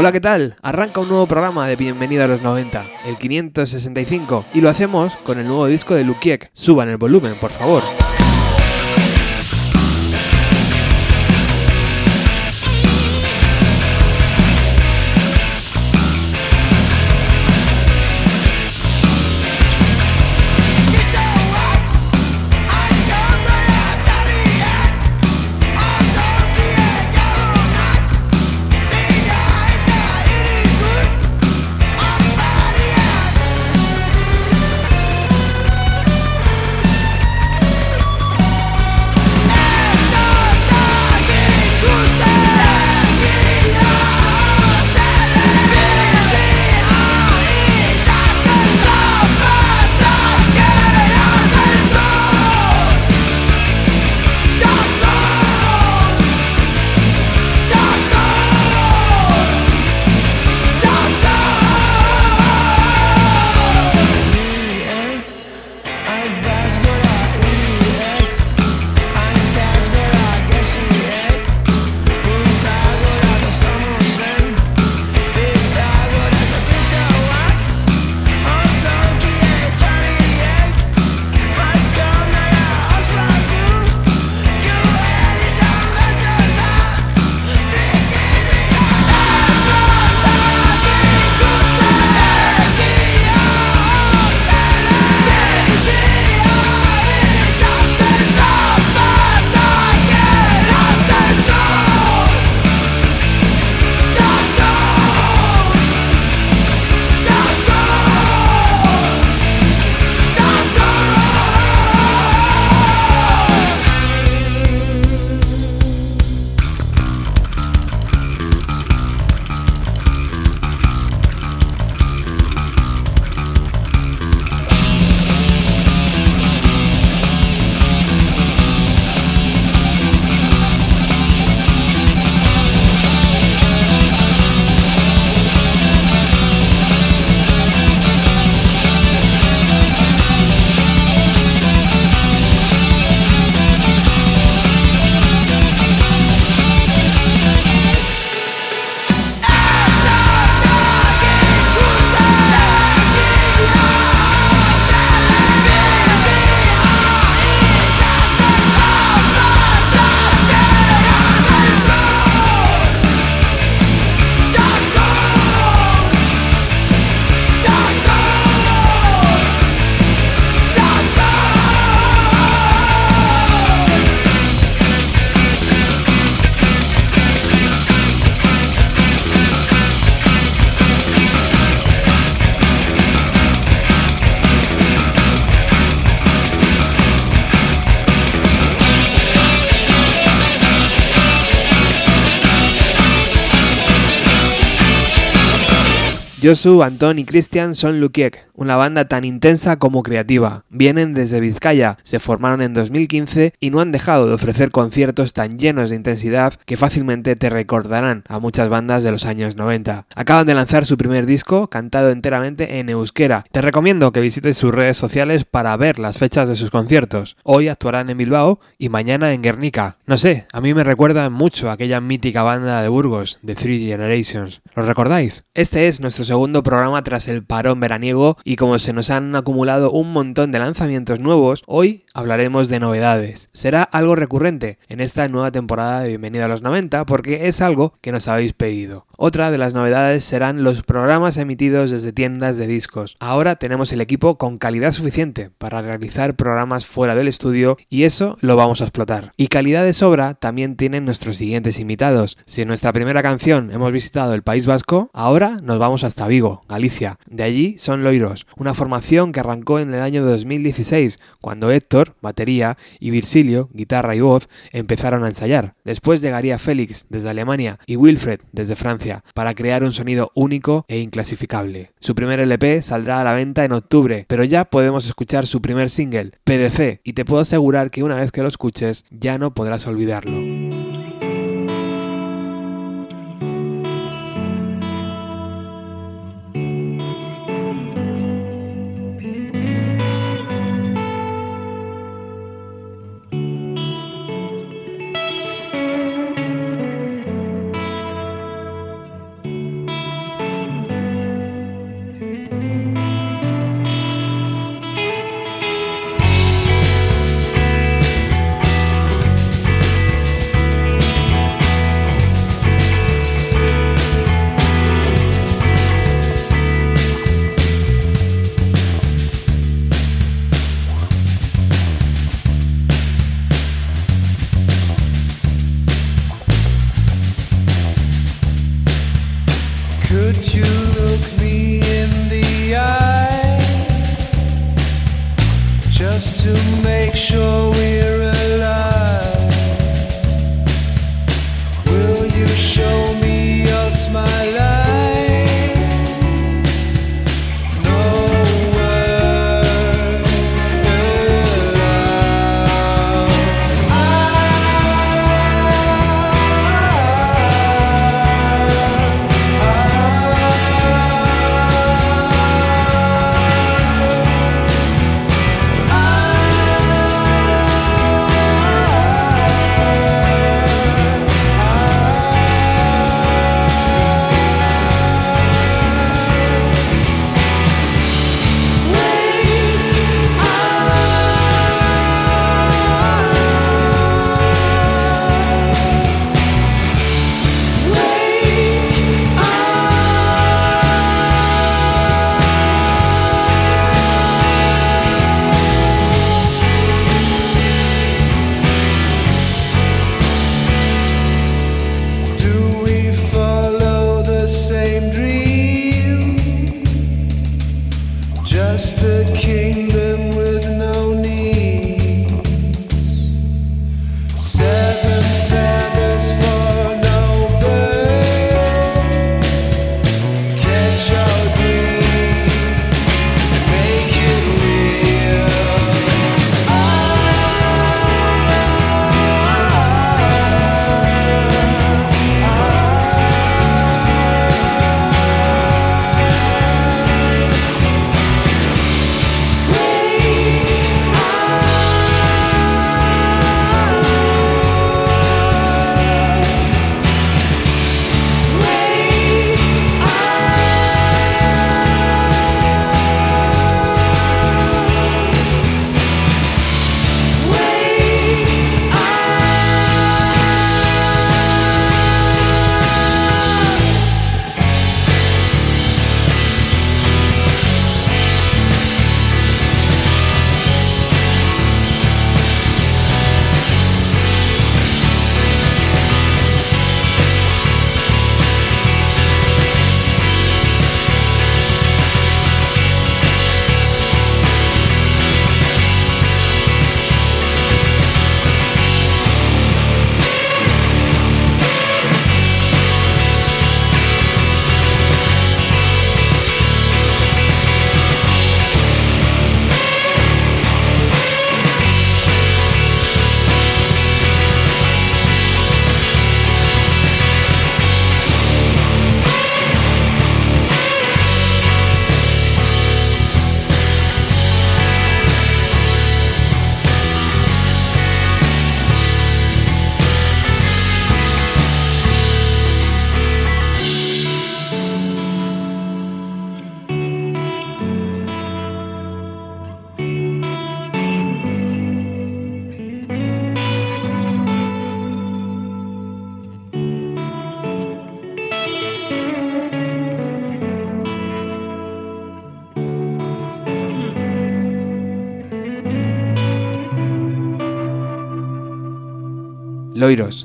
Hola, ¿qué tal? Arranca un nuevo programa de Bienvenido a los 90, el 565, y lo hacemos con el nuevo disco de Lukiek. Suban el volumen, por favor. Josu, Antón y Cristian son Lukiek, una banda tan intensa como creativa. Vienen desde Vizcaya, se formaron en 2015 y no han dejado de ofrecer conciertos tan llenos de intensidad que fácilmente te recordarán a muchas bandas de los años 90. Acaban de lanzar su primer disco, cantado enteramente en euskera. Te recomiendo que visites sus redes sociales para ver las fechas de sus conciertos. Hoy actuarán en Bilbao y mañana en Guernica. No sé, a mí me recuerda mucho a aquella mítica banda de Burgos, The Three Generations. ¿Los recordáis? Este es nuestro segundo programa tras el parón veraniego como se nos han acumulado un montón de lanzamientos nuevos, hoy hablaremos de novedades. Será algo recurrente en esta nueva temporada de Bienvenido a los 90 porque es algo que nos habéis pedido. Otra de las novedades serán los programas emitidos desde tiendas de discos. Ahora tenemos el equipo con calidad suficiente para realizar programas fuera del estudio y eso lo vamos a explotar. Y calidad de sobra también tienen nuestros siguientes invitados. Si en nuestra primera canción hemos visitado el País Vasco, ahora nos vamos hasta Vigo, Galicia. De allí son Loiros, una formación que arrancó en el año 2016, cuando Héctor, batería, y Virgilio, guitarra y voz, empezaron a ensayar. Después llegaría Félix desde Alemania y Wilfred desde Francia para crear un sonido único e inclasificable. Su primer LP saldrá a la venta en octubre, pero ya podemos escuchar su primer single, PDC, y te puedo asegurar que una vez que lo escuches ya no podrás olvidarlo.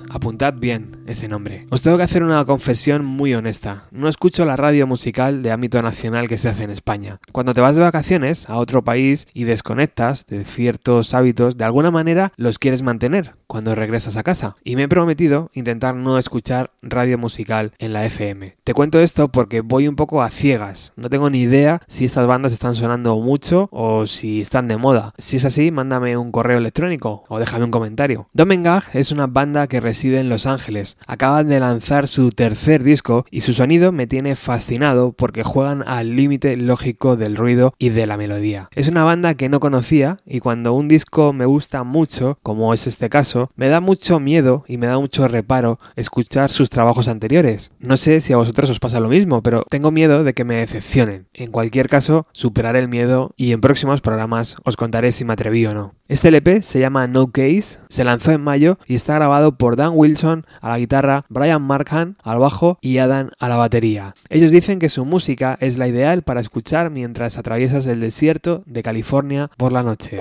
Apuntad bien ese nombre. Os tengo que hacer una confesión muy honesta. No escucho la radio musical de ámbito nacional que se hace en España. Cuando te vas de vacaciones a otro país y desconectas de ciertos hábitos, de alguna manera los quieres mantener cuando regresas a casa. Y me he prometido intentar no escuchar radio musical en la FM. Te cuento esto porque voy un poco a ciegas. No tengo ni idea si estas bandas están sonando mucho o si están de moda. Si es así, mándame un correo electrónico o déjame un comentario. Domengag es una banda que reside en Los Ángeles. Acaban de lanzar su tercer disco y su sonido me tiene fascinado porque juegan al límite lógico del ruido y de la melodía. Es una banda que no conocía y cuando un disco me gusta mucho, como es este caso, me da mucho miedo y me da mucho reparo escuchar sus trabajos anteriores. No sé si a vosotros os pasa lo mismo, pero tengo miedo de que me decepcionen. En cualquier caso, superaré el miedo y en próximos programas os contaré si me atreví o no. Este LP se llama No Case, se lanzó en mayo y está grabado por Dan Wilson a la guitarra, Brian Markhan al bajo y Adam a la batería. Ellos dicen que su música es la ideal para escuchar mientras atraviesas el desierto de California por la noche.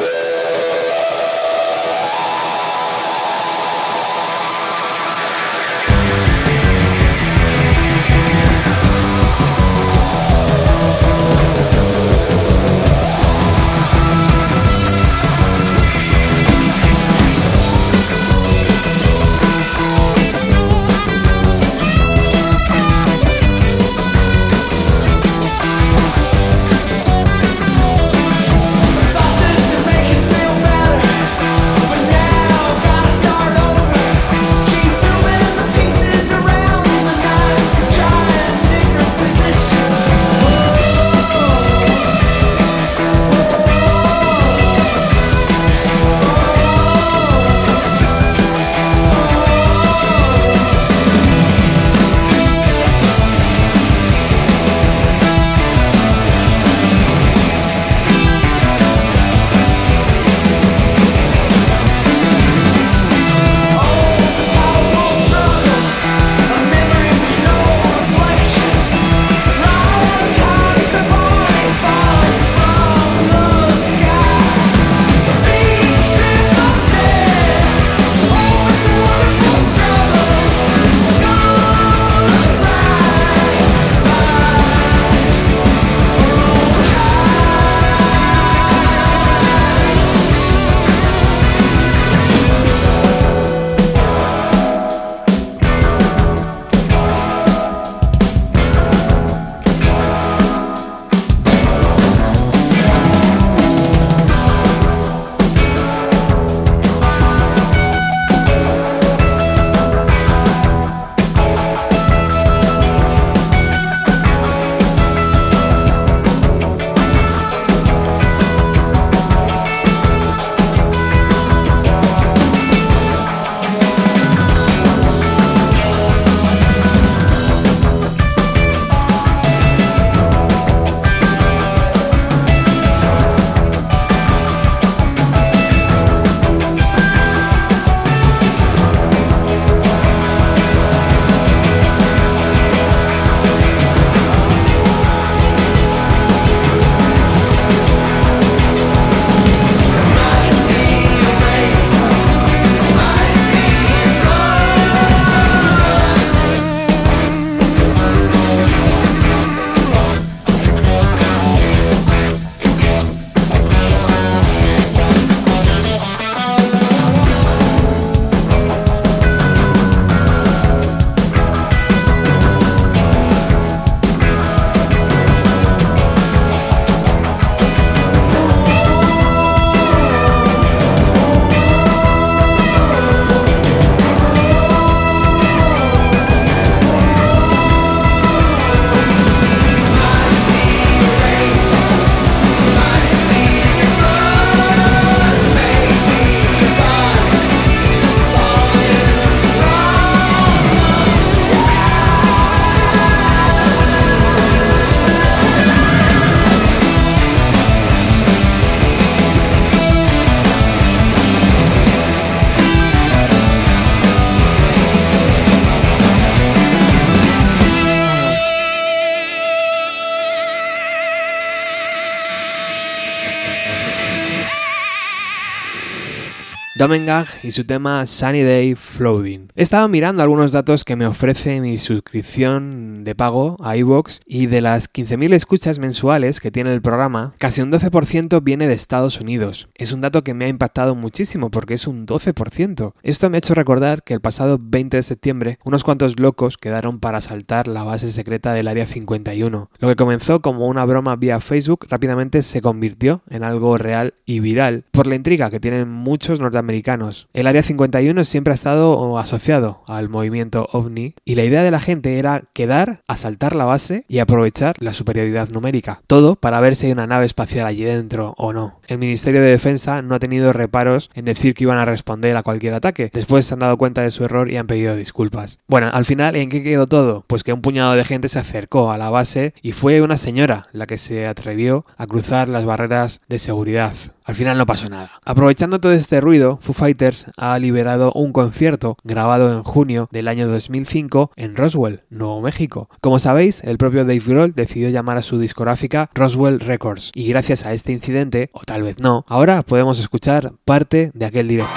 Domengag y su tema Sunny Day Floating. He estado mirando algunos datos que me ofrece mi suscripción de pago a iVoox y de las 15.000 escuchas mensuales que tiene el programa, casi un 12% viene de Estados Unidos. Es un dato que me ha impactado muchísimo porque es un 12%. Esto me ha hecho recordar que el pasado 20 de septiembre unos cuantos locos quedaron para asaltar la base secreta del Área 51. Lo que comenzó como una broma vía Facebook rápidamente se convirtió en algo real y viral por la intriga que tienen muchos norteamericanos. El Área 51 siempre ha estado asociado al movimiento ovni y la idea de la gente era quedar, asaltar la base y aprovechar la superioridad numérica. Todo para ver si hay una nave espacial allí dentro o no. El Ministerio de Defensa no ha tenido reparos en decir que iban a responder a cualquier ataque. Después se han dado cuenta de su error y han pedido disculpas. Bueno, al final, ¿en qué quedó todo? Pues que un puñado de gente se acercó a la base y fue una señora la que se atrevió a cruzar las barreras de seguridad. Al final no pasó nada. Aprovechando todo este ruido, Foo Fighters ha liberado un concierto grabado en junio del año 2005 en Roswell, Nuevo México. Como sabéis, el propio Dave Grohl decidió llamar a su discográfica Roswell Records y gracias a este incidente, o tal vez no, ahora podemos escuchar parte de aquel directo.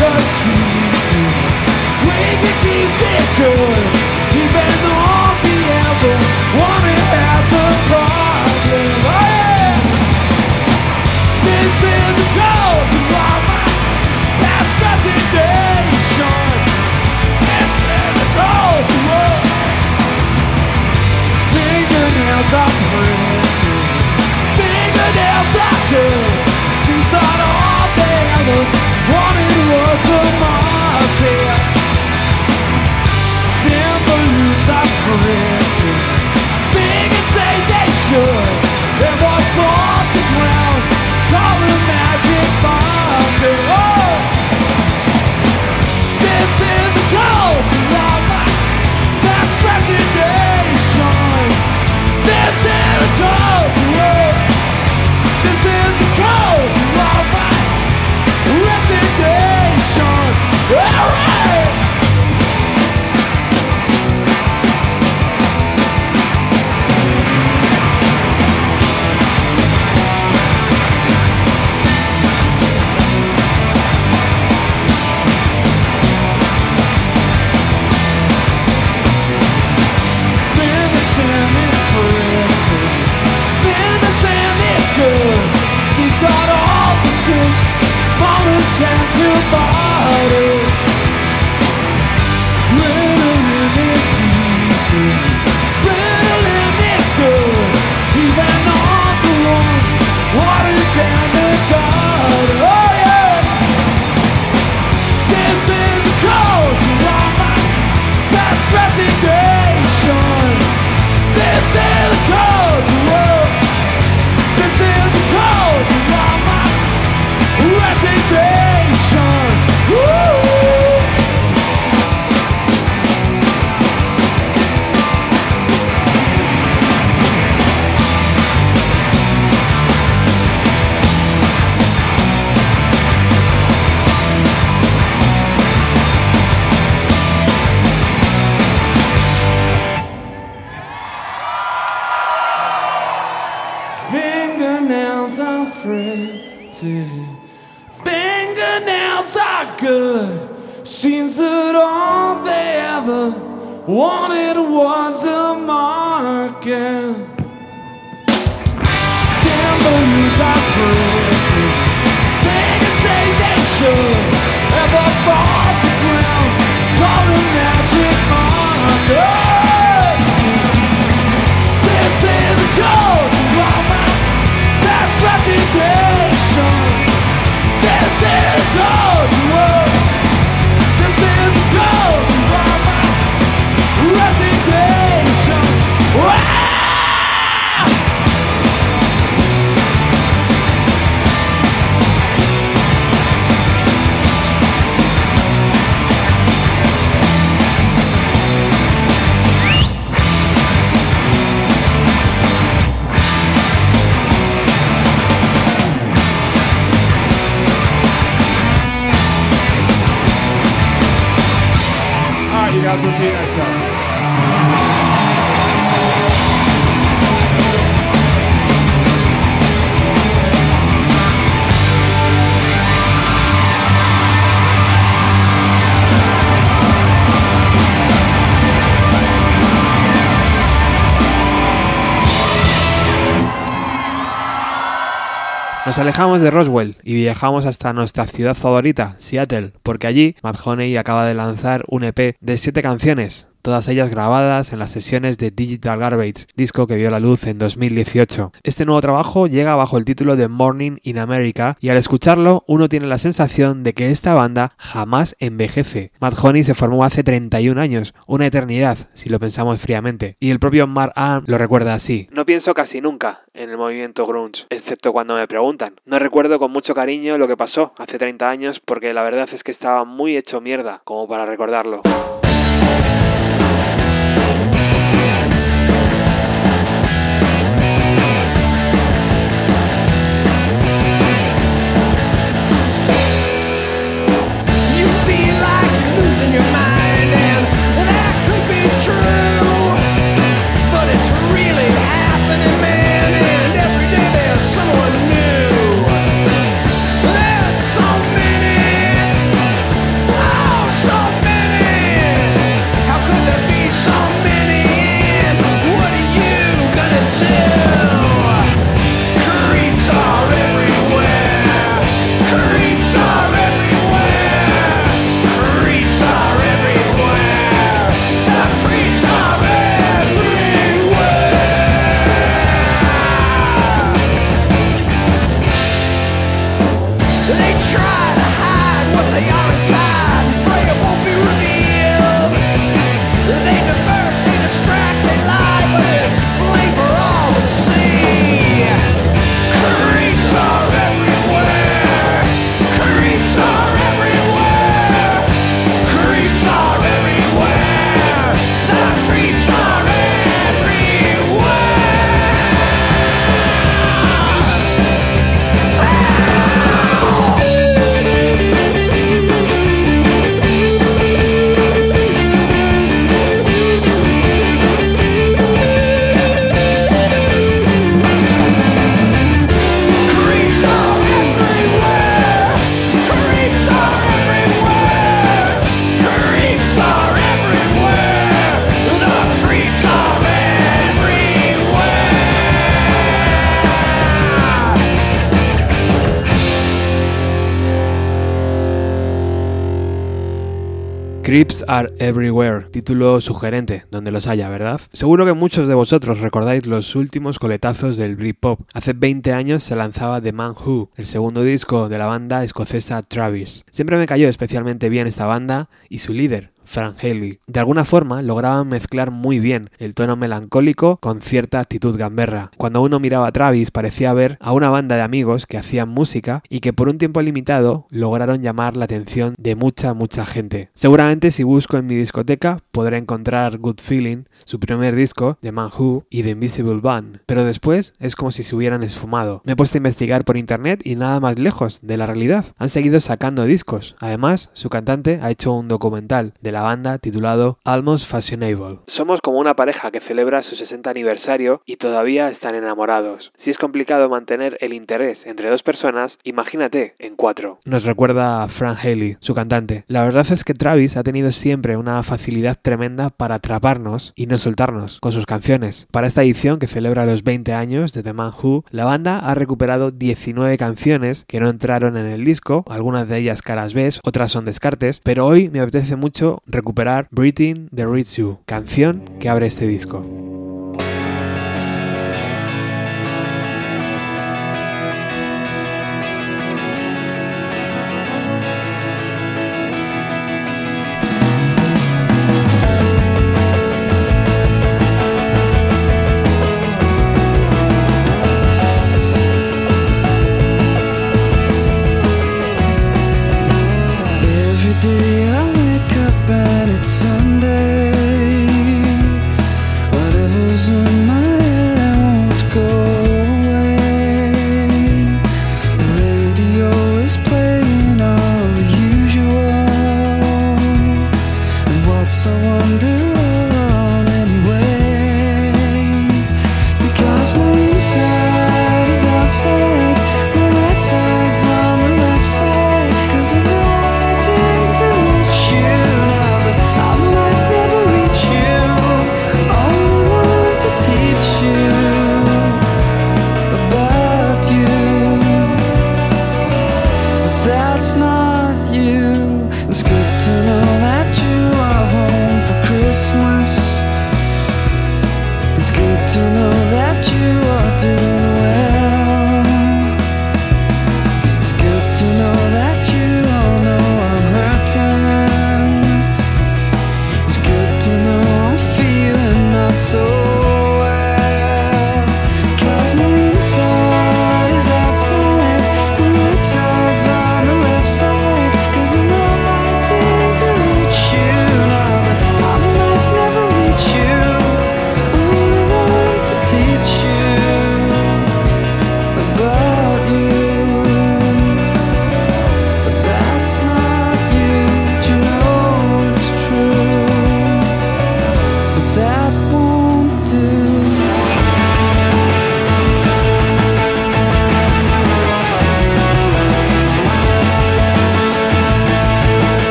Your can keep it good, even though we ever wanna have the problem. Oh, yeah. This is a call to past. This is a call to. Fingernails are fingernails are good. Seems not all they ever wanted are big say they should. Fall to ground, call the magic. Oh, this is a call to my past. This is a. This is silicone Seems that all they ever wanted was Associação. Nos alejamos de Roswell y viajamos hasta nuestra ciudad favorita, Seattle, porque allí Matt acaba de lanzar un EP de 7 canciones, todas ellas grabadas en las sesiones de Digital Garbage, disco que vio la luz en 2018. Este nuevo trabajo llega bajo el título de Morning in America y al escucharlo uno tiene la sensación de que esta banda jamás envejece. Matt Honey se formó hace 31 años, una eternidad si lo pensamos fríamente, y el propio Mark Arm lo recuerda así. No pienso casi nunca en el movimiento grunge, excepto cuando me preguntan. No recuerdo con mucho cariño lo que pasó hace 30 años porque la verdad es que estaba muy hecho mierda como para recordarlo. Creeps are everywhere, título sugerente, donde los haya, ¿verdad? Seguro que muchos de vosotros recordáis los últimos coletazos del Britpop. Hace 20 años se lanzaba The Man Who, el segundo disco de la banda escocesa Travis. Siempre me cayó especialmente bien esta banda y su líder, Frank Haley. De alguna forma lograban mezclar muy bien el tono melancólico con cierta actitud gamberra. Cuando uno miraba a Travis parecía ver a una banda de amigos que hacían música y que por un tiempo limitado lograron llamar la atención de mucha mucha gente. Seguramente si busco en mi discoteca podré encontrar Good Feeling, su primer disco, The Man Who y The Invisible Band, pero después es como si se hubieran esfumado. Me he puesto a investigar por internet y nada más lejos de la realidad. Han seguido sacando discos. Además, su cantante ha hecho un documental de la banda titulado Almost Fashionable. Somos como una pareja que celebra su 60 aniversario y todavía están enamorados. Si es complicado mantener el interés entre dos personas, imagínate en cuatro. Nos recuerda a Frank Haley, su cantante. La verdad es que Travis ha tenido siempre una facilidad tremenda para atraparnos y no soltarnos con sus canciones. Para esta edición que celebra los 20 años de The Man Who, la banda ha recuperado 19 canciones que no entraron en el disco, algunas de ellas caras B, otras son descartes, pero hoy me apetece mucho recuperar Breathing the You, canción que abre este disco.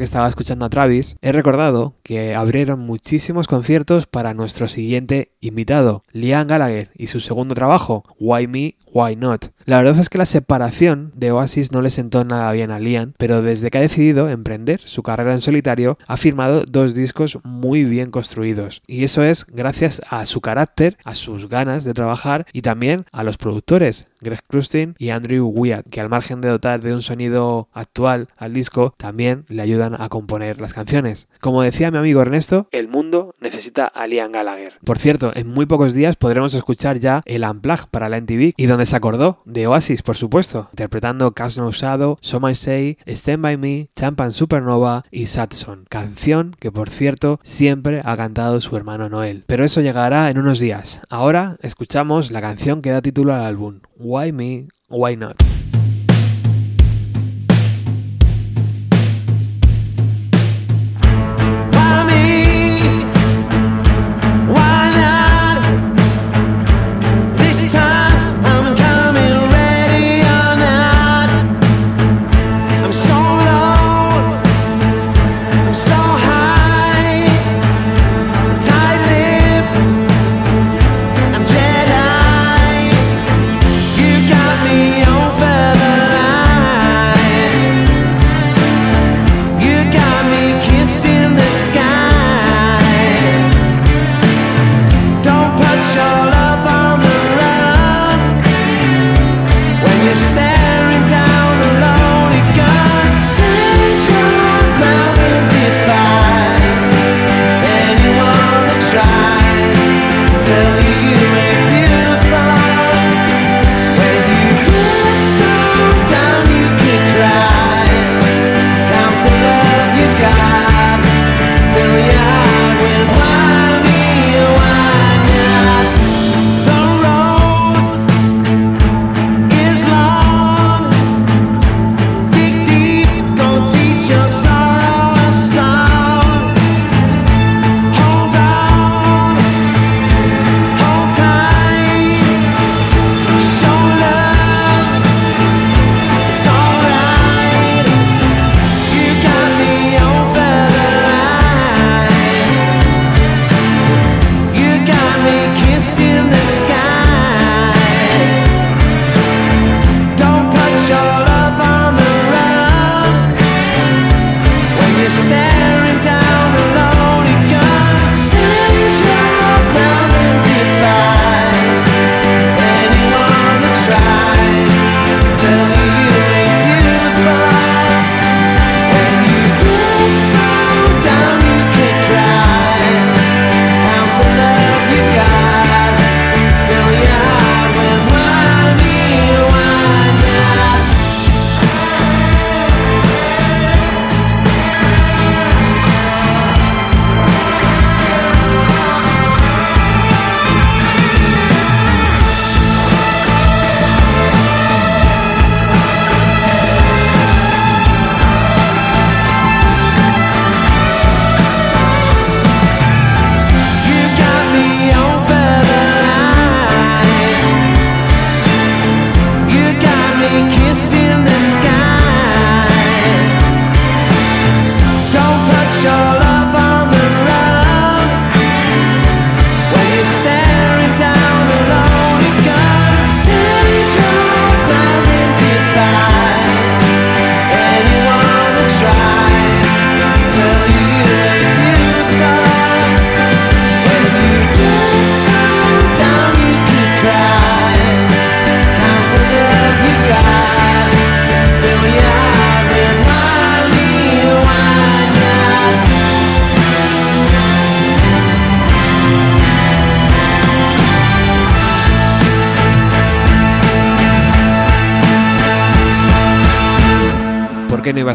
Que estaba escuchando a Travis, he recordado que abrieron muchísimos conciertos para nuestro siguiente invitado, Liam Gallagher, y su segundo trabajo, Why Me, Why Not. La verdad es que la separación de Oasis no le sentó nada bien a Liam, pero desde que ha decidido emprender su carrera en solitario, ha firmado dos discos muy bien construidos. Y eso es gracias a su carácter, a sus ganas de trabajar y también a los productores, Greg Krustin y Andrew Wyatt, que al margen de dotar de un sonido actual al disco, también le ayudan a componer las canciones. Como decía mi amigo Ernesto, el mundo necesita a Liam Gallagher. Por cierto, en muy pocos días podremos escuchar ya el Unplugged para la MTV y donde se acordó de Oasis, por supuesto, interpretando Cash No Shadow, So My Say, Stand By Me, Champan Supernova y Satson, canción que por cierto siempre ha cantado su hermano Noel. Pero eso llegará en unos días. Ahora escuchamos la canción que da título al álbum, Why Me, Why Not.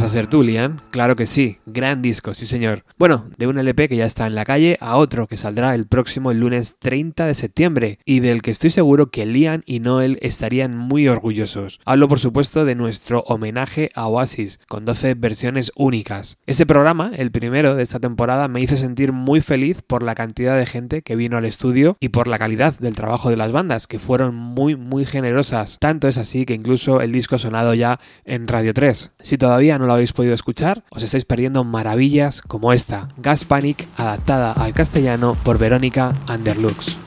A ser tú, Lian? Claro que sí, gran disco, sí señor. Bueno, de un LP que ya está en la calle a otro que saldrá el próximo lunes 30 de septiembre y del que estoy seguro que Lian y Noel estarían muy orgullosos. Hablo por supuesto de nuestro homenaje a Oasis, con 12 versiones únicas. Ese programa, el primero de esta temporada, me hizo sentir muy feliz por la cantidad de gente que vino al estudio y por la calidad del trabajo de las bandas, que fueron muy muy generosas. Tanto es así que incluso el disco ha sonado ya en Radio 3. Si todavía no lo habéis podido escuchar, os estáis perdiendo maravillas como esta, Gas Panic adaptada al castellano por Verónica Underlux.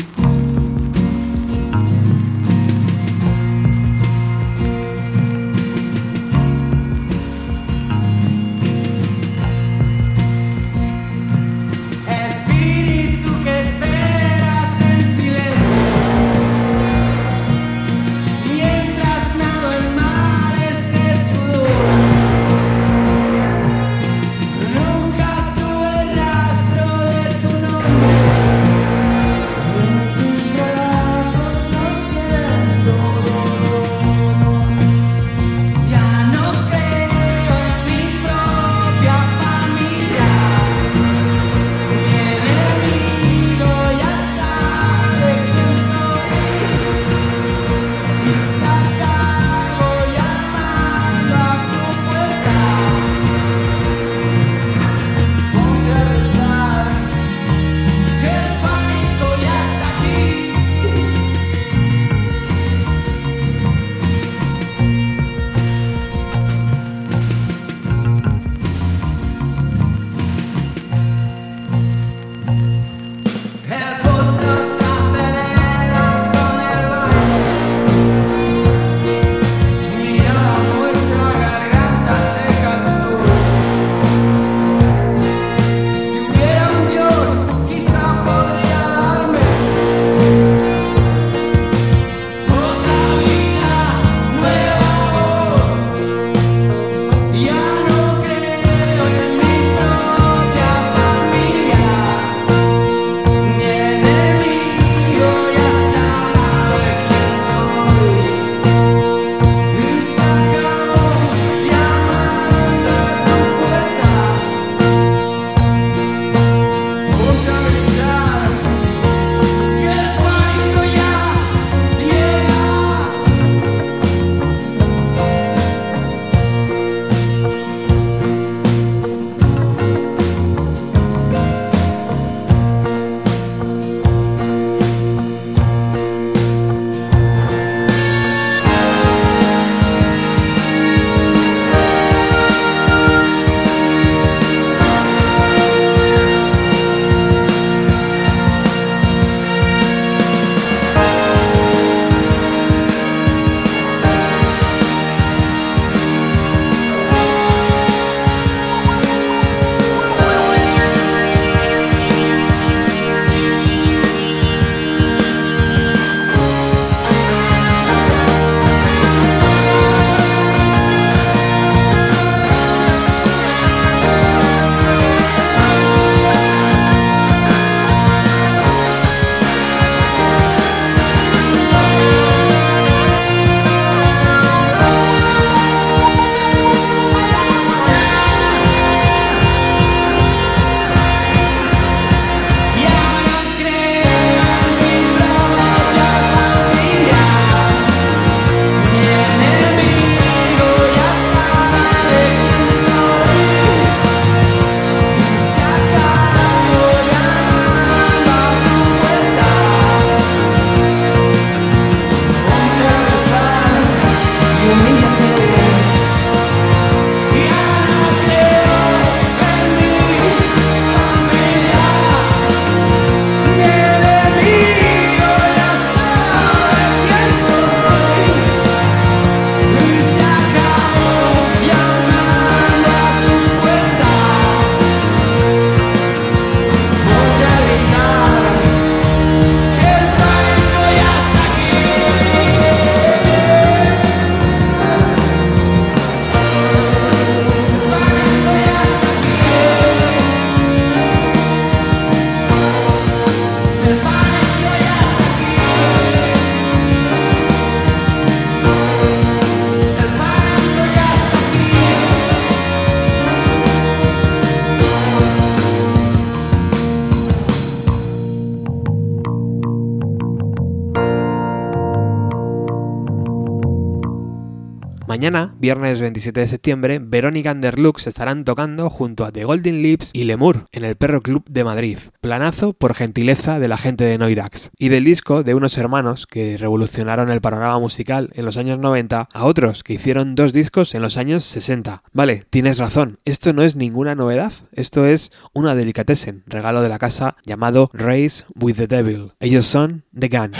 Viernes 27 de septiembre, Verónica Underlux estarán tocando junto a The Golden Lips y Lemur en el Perro Club de Madrid. Planazo por gentileza de la gente de Noirax. Y del disco de unos hermanos que revolucionaron el panorama musical en los años 90 a otros que hicieron dos discos en los años 60. Vale, tienes razón, esto no es ninguna novedad, esto es una delicatessen, regalo de la casa llamado Race with the Devil. Ellos son The Gun.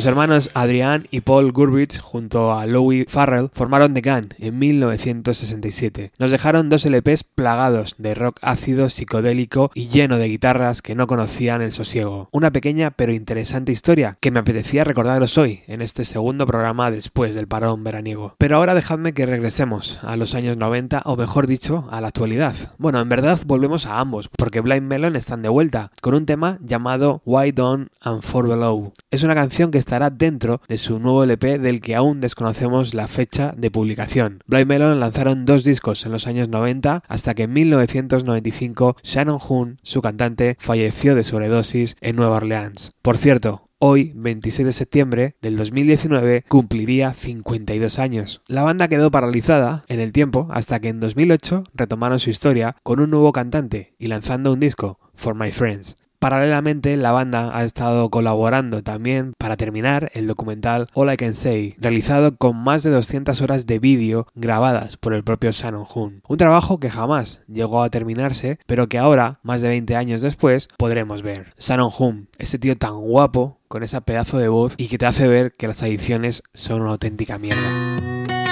Los hermanos Adrián y Paul Gurbitz junto a Louis Farrell formaron The Gun en 1967. Nos dejaron dos LPs plagados de rock ácido, psicodélico y lleno de guitarras que no conocían el sosiego. Una pequeña pero interesante historia que me apetecía recordaros hoy en este segundo programa después del parón veraniego. Pero ahora dejadme que regresemos a los años 90 o mejor dicho a la actualidad. Bueno, en verdad volvemos a ambos porque Blind Melon están de vuelta con un tema llamado Why Don't and For Below. Es una canción que estará dentro de su nuevo LP del que aún desconocemos la fecha de publicación. Blind Melon lanzaron dos discos en los años 90 hasta que en 1995 Shannon Hoon, su cantante, falleció de sobredosis en Nueva Orleans. Por cierto, Hoy, 26 de septiembre del 2019, cumpliría 52 años. La banda quedó paralizada en el tiempo hasta que en 2008 retomaron su historia con un nuevo cantante y lanzando un disco, For My Friends. Paralelamente, la banda ha estado colaborando también para terminar el documental All I Can Say, realizado con más de 200 horas de vídeo grabadas por el propio Shannon Hoon. Un trabajo que jamás llegó a terminarse, pero que ahora, más de 20 años después, podremos ver. Shannon Hoon, ese tío tan guapo, con esa pedazo de voz y que te hace ver que las adicciones son una auténtica mierda.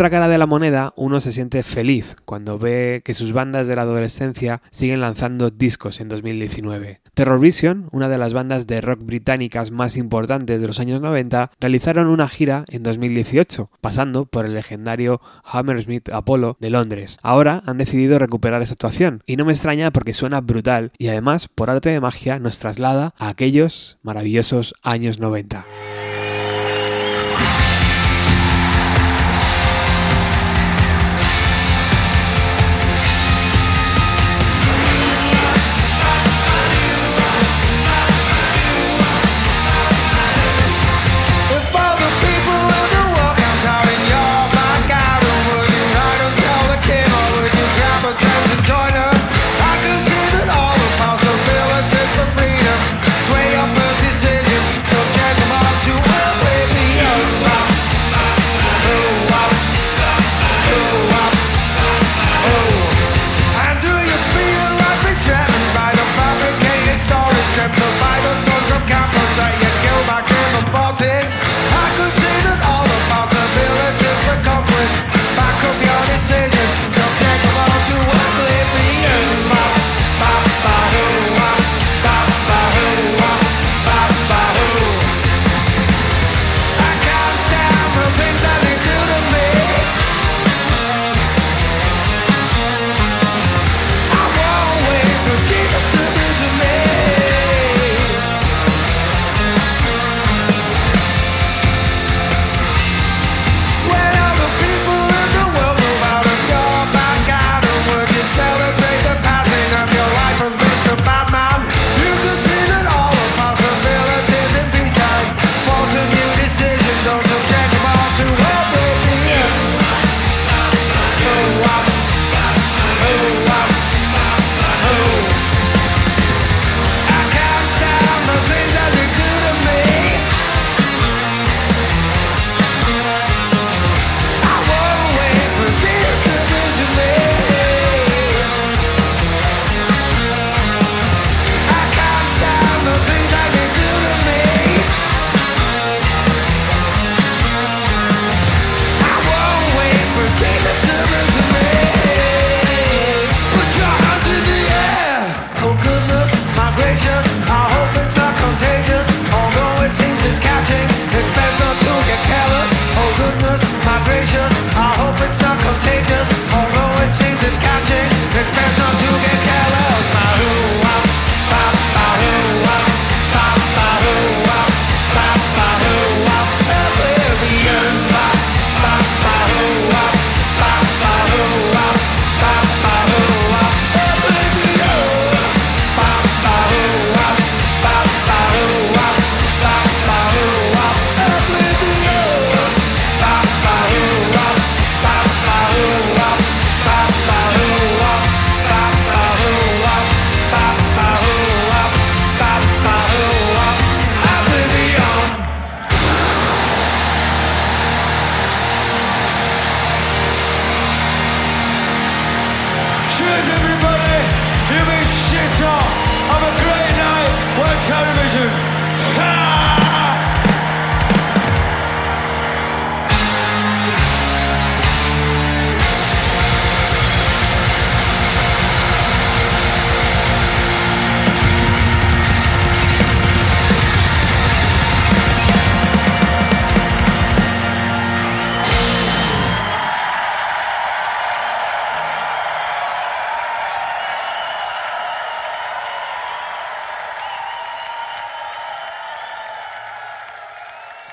otra cara de la moneda, uno se siente feliz cuando ve que sus bandas de la adolescencia siguen lanzando discos en 2019. Terror Vision, una de las bandas de rock británicas más importantes de los años 90, realizaron una gira en 2018, pasando por el legendario Hammersmith Apollo de Londres. Ahora han decidido recuperar esta actuación, y no me extraña porque suena brutal y además, por arte de magia, nos traslada a aquellos maravillosos años 90.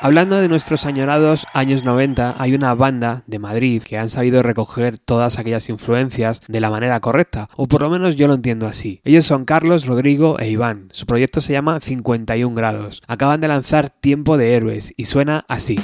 Hablando de nuestros añorados años 90, hay una banda de Madrid que han sabido recoger todas aquellas influencias de la manera correcta, o por lo menos yo lo entiendo así. Ellos son Carlos, Rodrigo e Iván. Su proyecto se llama 51 grados. Acaban de lanzar Tiempo de Héroes y suena así.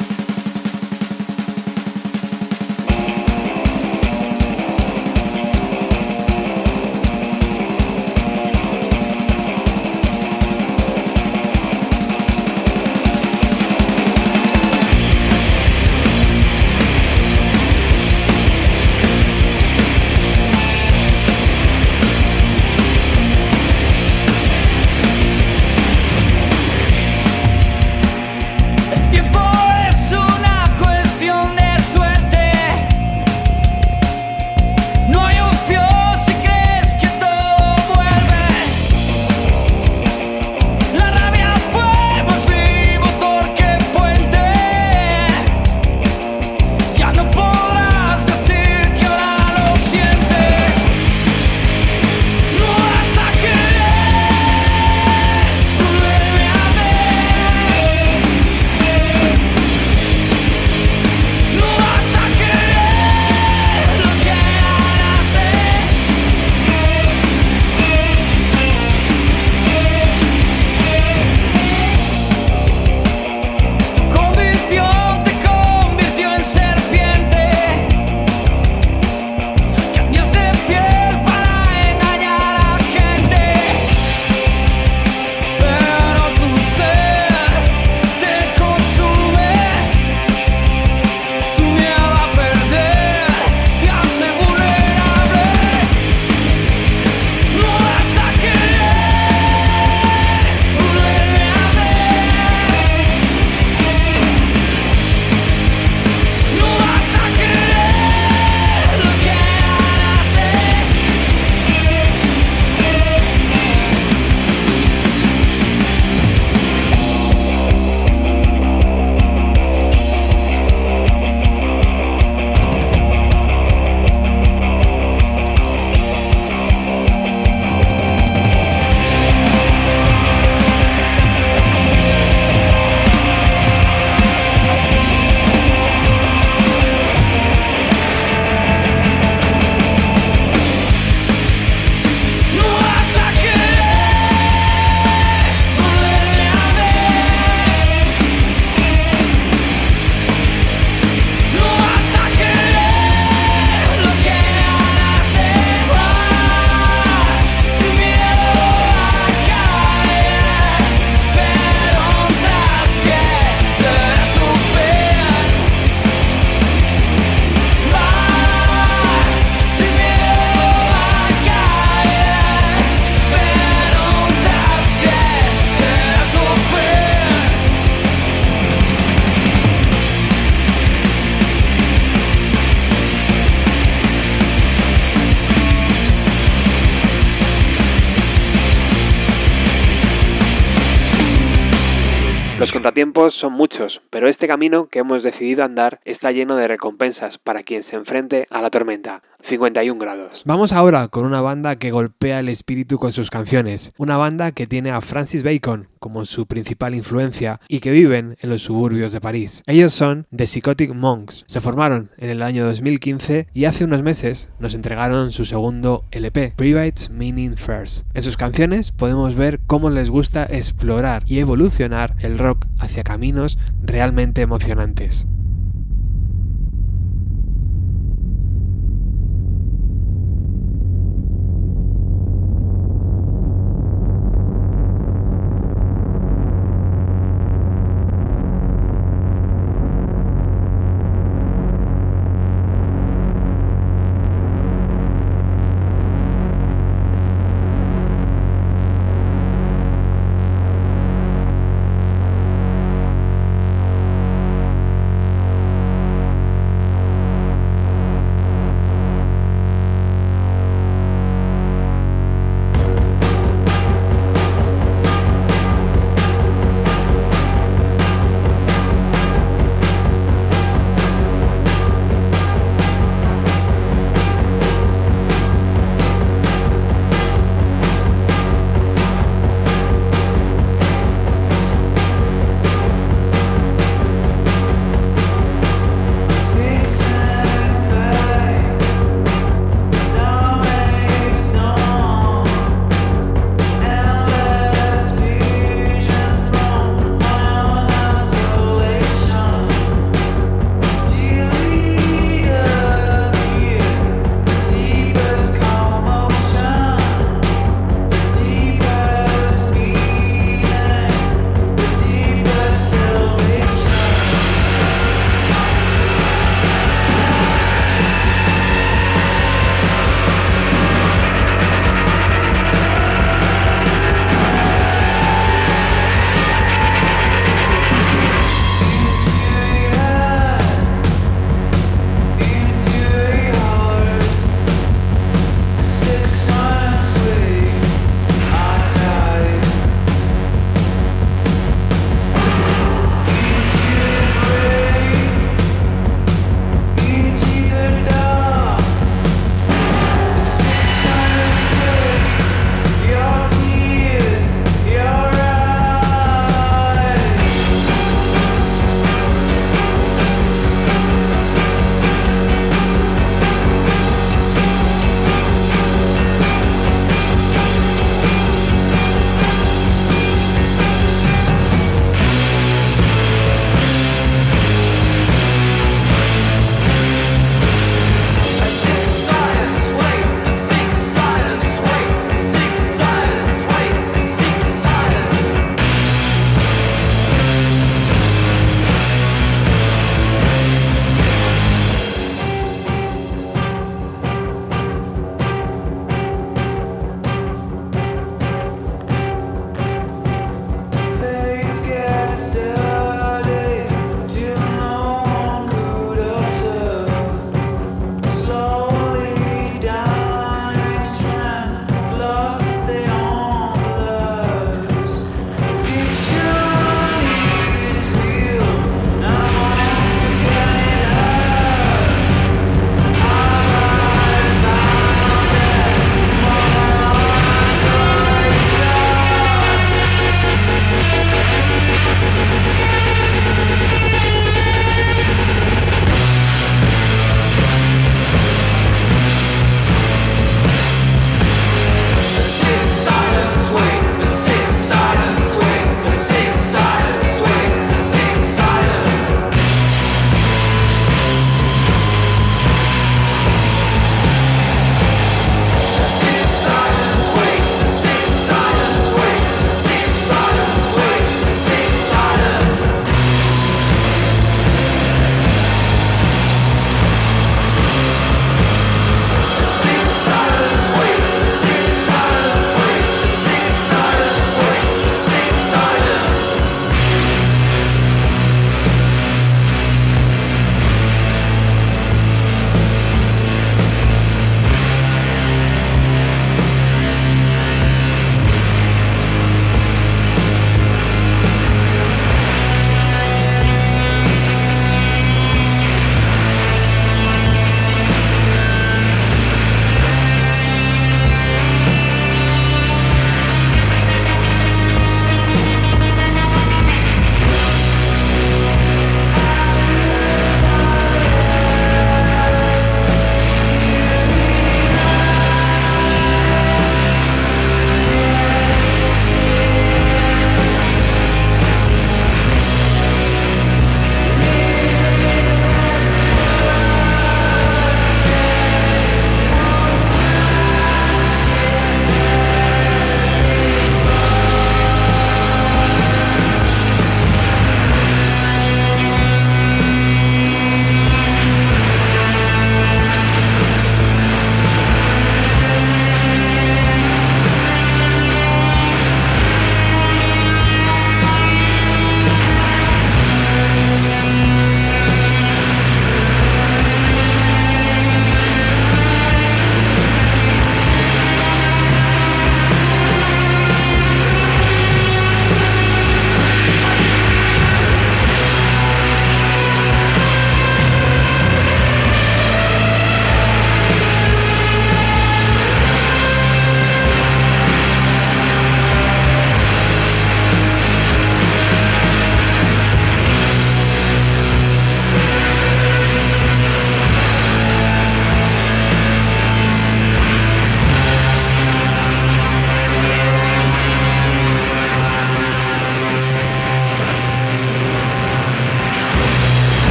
Son muchos, pero este camino que hemos decidido andar está lleno de recompensas para quien se enfrente a la tormenta. 51 grados. Vamos ahora con una banda que golpea el espíritu con sus canciones, una banda que tiene a Francis Bacon como su principal influencia y que viven en los suburbios de París. Ellos son The Psychotic Monks, se formaron en el año 2015 y hace unos meses nos entregaron su segundo LP, Private Meaning First. En sus canciones podemos ver cómo les gusta explorar y evolucionar el rock hacia caminos realmente emocionantes.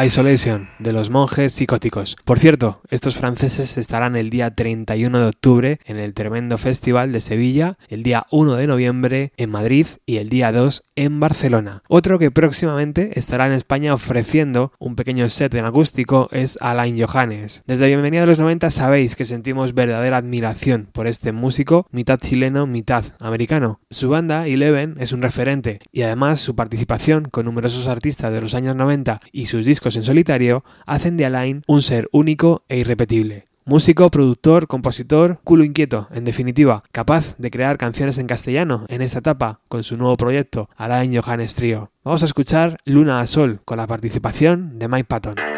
Isolation, de los monjes psicóticos. Por cierto, estos franceses estarán el día 31 de octubre en el tremendo festival de Sevilla, el día 1 de noviembre en Madrid y el día 2 en Barcelona. Otro que próximamente estará en España ofreciendo un pequeño set en acústico es Alain Johannes. Desde Bienvenida a los 90 sabéis que sentimos verdadera admiración por este músico, mitad chileno, mitad americano. Su banda, Eleven, es un referente y además su participación con numerosos artistas de los años 90 y sus discos en solitario hacen de Alain un ser único e irrepetible. Músico, productor, compositor, culo inquieto, en definitiva, capaz de crear canciones en castellano en esta etapa con su nuevo proyecto, Alain Johannes Trio. Vamos a escuchar Luna a Sol con la participación de Mike Patton.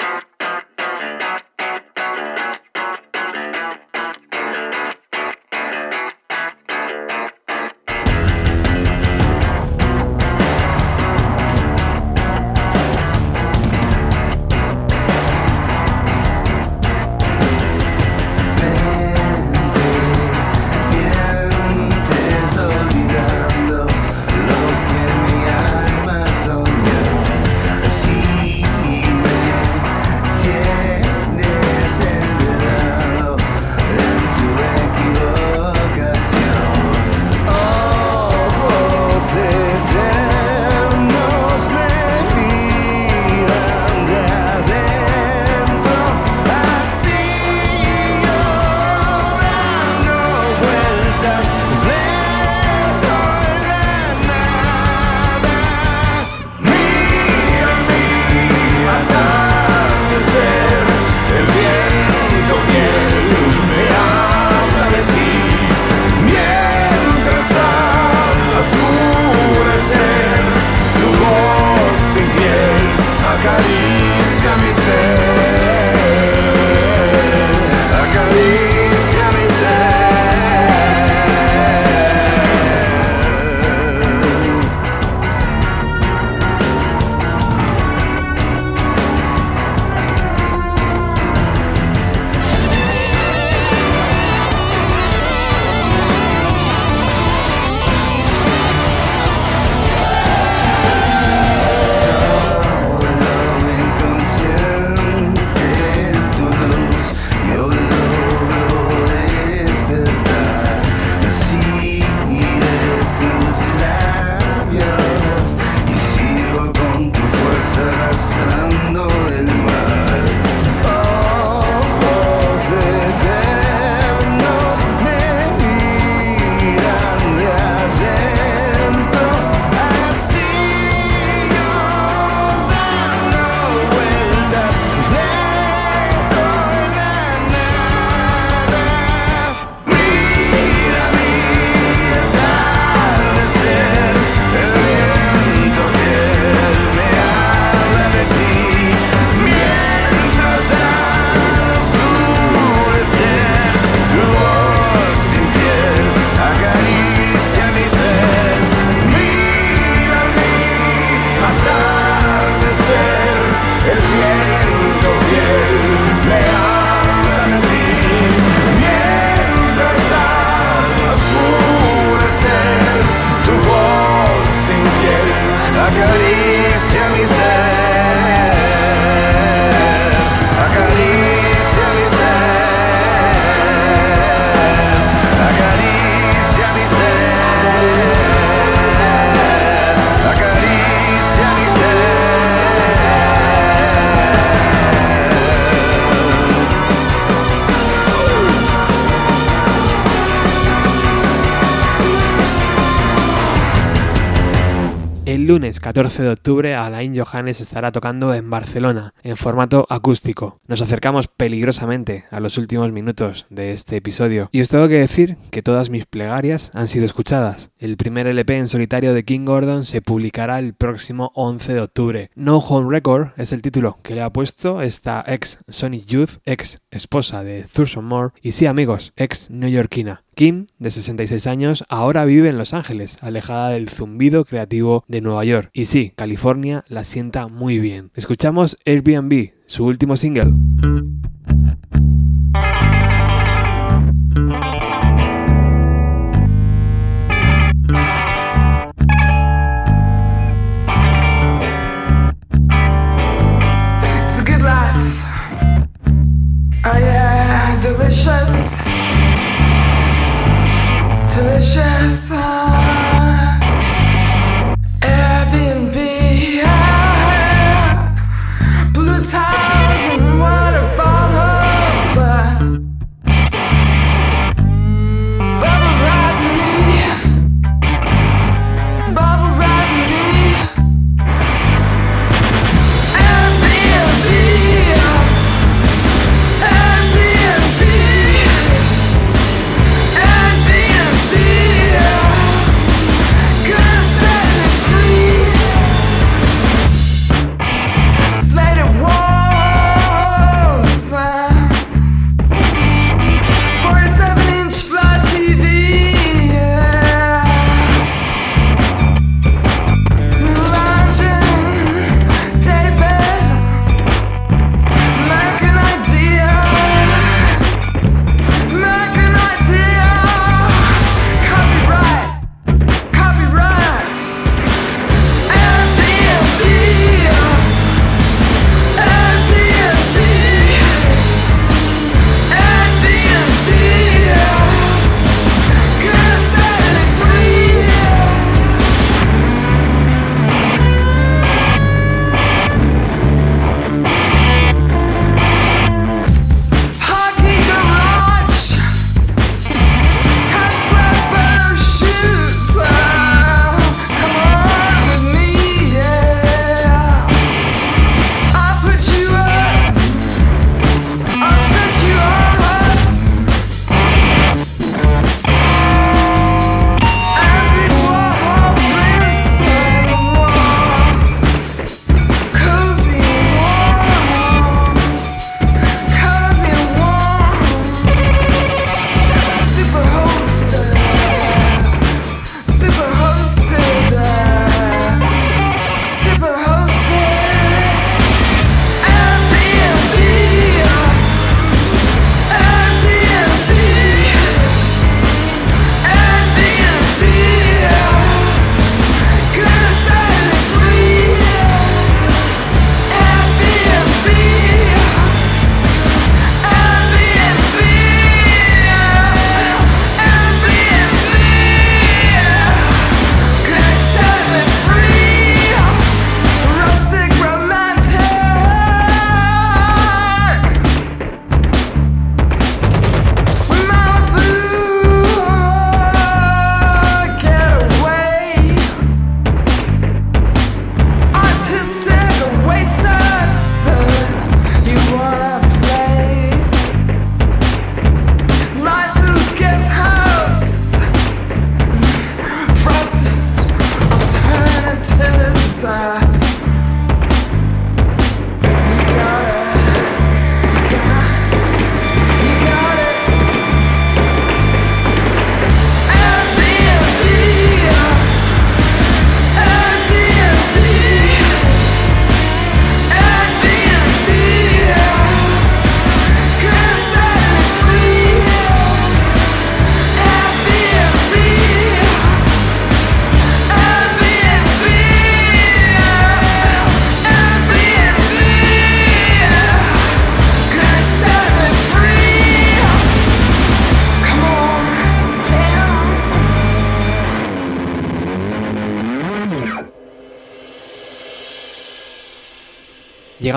14 de octubre Alain Johannes estará tocando en Barcelona en formato acústico. Nos acercamos peligrosamente a los últimos minutos de este episodio y os tengo que decir que todas mis plegarias han sido escuchadas. El primer LP en solitario de King Gordon se publicará el próximo 11 de octubre. No Home Record es el título que le ha puesto esta ex Sonic Youth, ex esposa de Thurston Moore y sí amigos, ex neoyorquina. Kim, de 66 años, ahora vive en Los Ángeles, alejada del zumbido creativo de Nueva York. Y sí, California la sienta muy bien. Escuchamos Airbnb, su último single. delicious precious.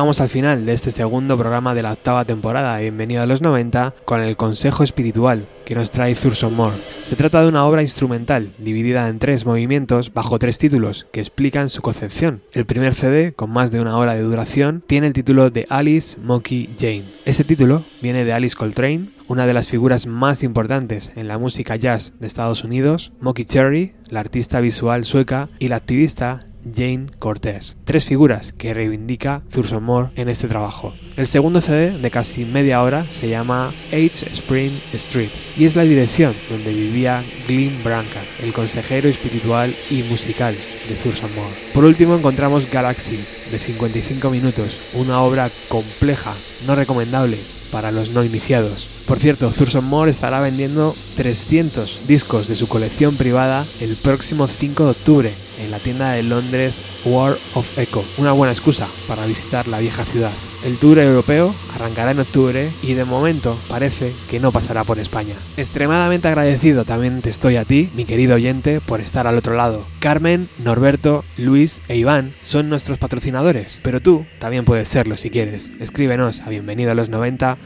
Llegamos al final de este segundo programa de la octava temporada, Bienvenido a los 90, con el Consejo Espiritual que nos trae Thurston Moore. Se trata de una obra instrumental dividida en tres movimientos bajo tres títulos que explican su concepción. El primer CD, con más de una hora de duración, tiene el título de Alice Monkey Jane. Ese título viene de Alice Coltrane, una de las figuras más importantes en la música jazz de Estados Unidos, Monkey Cherry, la artista visual sueca, y la activista Jane Cortez. Tres figuras que reivindica Thurston Moore en este trabajo. El segundo CD, de casi media hora, se llama H Spring Street y es la dirección donde vivía Glenn Branca, el consejero espiritual y musical de Thurston Moore. Por último encontramos Galaxy, de 55 minutos, una obra compleja, no recomendable para los no iniciados. Por cierto, Thurston Moore estará vendiendo 300 discos de su colección privada el próximo 5 de octubre en la tienda de Londres War of Echo, una buena excusa para visitar la vieja ciudad. El tour europeo arrancará en octubre y de momento parece que no pasará por España. Extremadamente agradecido también te estoy a ti, mi querido oyente, por estar al otro lado. Carmen, Norberto, Luis e Iván son nuestros patrocinadores, pero tú también puedes serlo si quieres. Escríbenos a bienvenido a los 90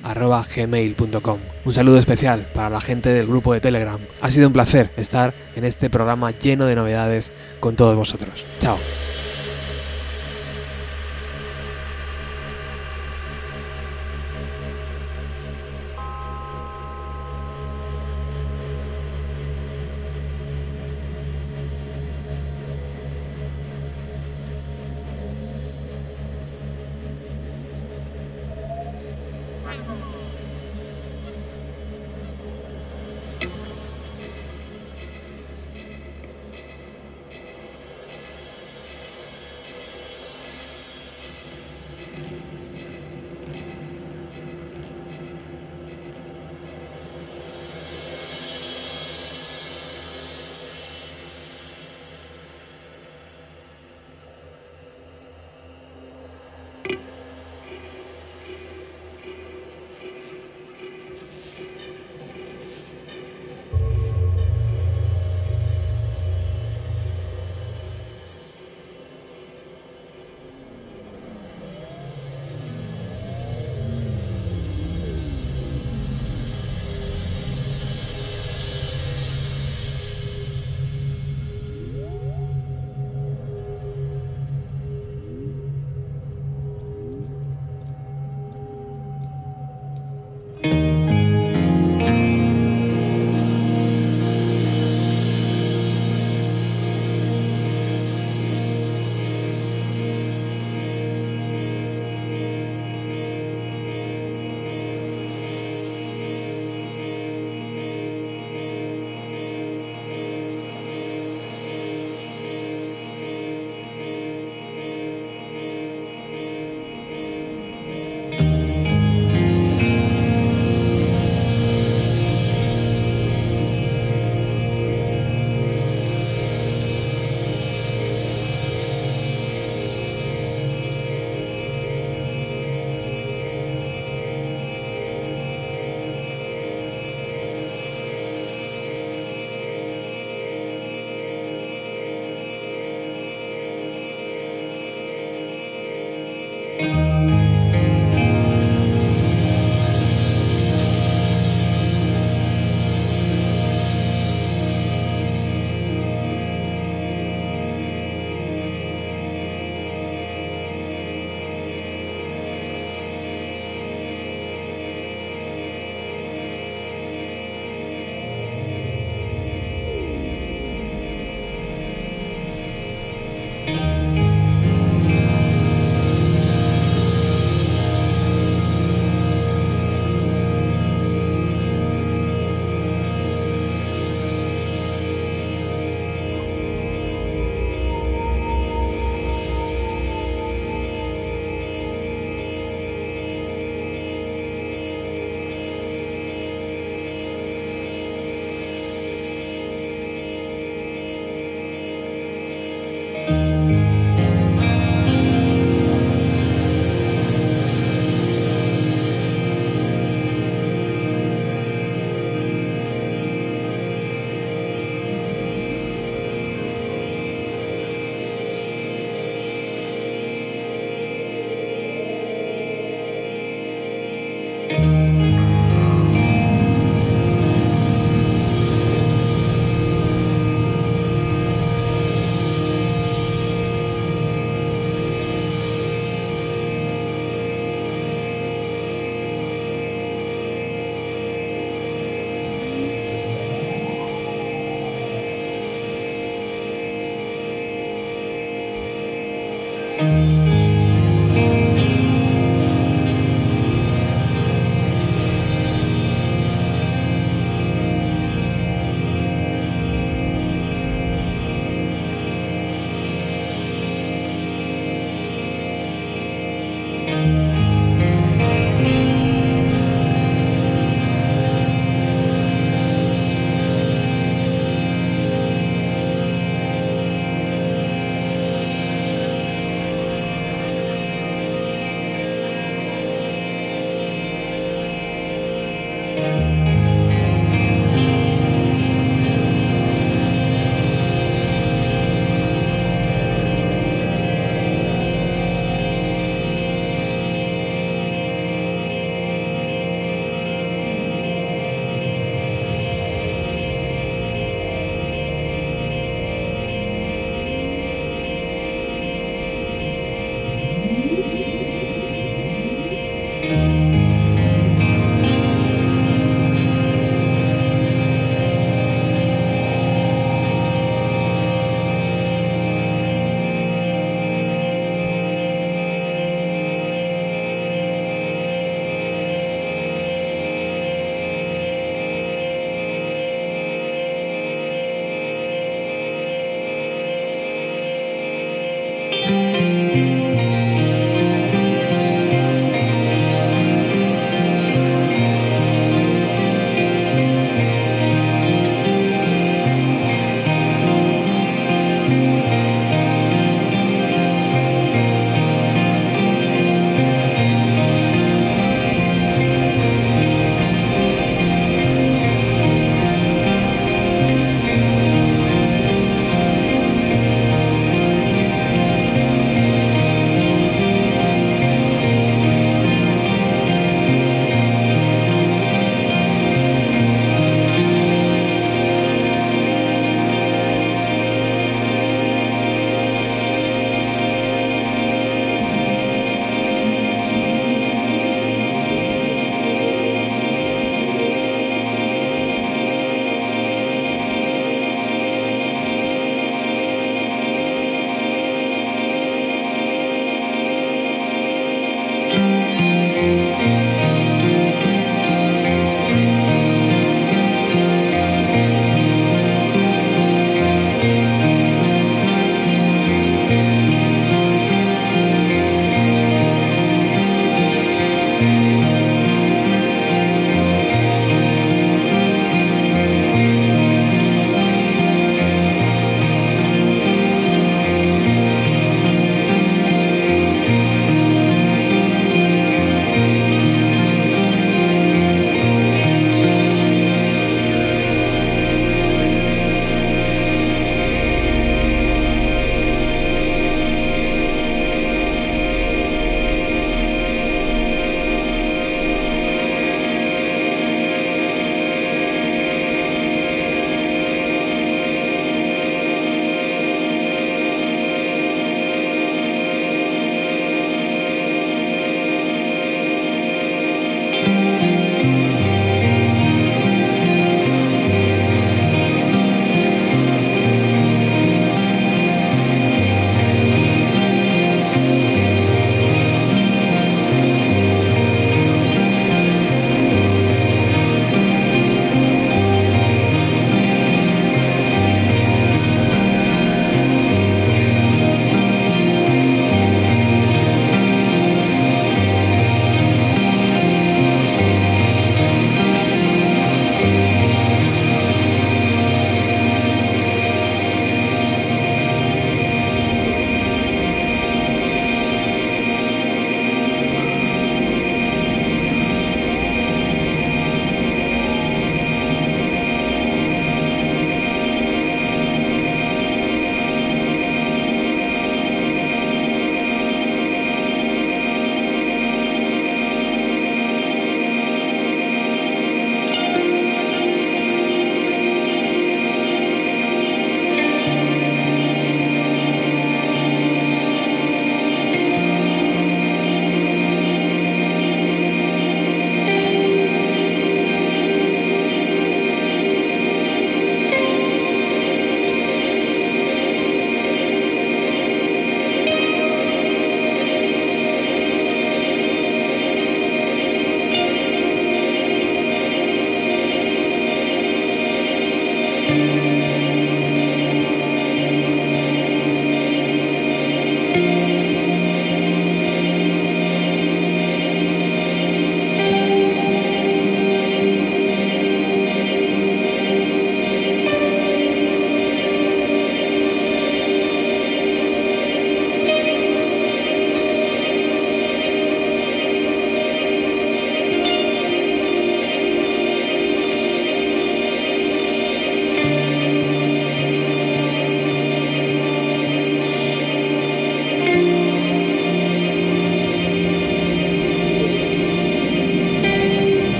gmail.com. Un saludo especial para la gente del grupo de Telegram. Ha sido un placer estar en este programa lleno de novedades con todos vosotros. Chao.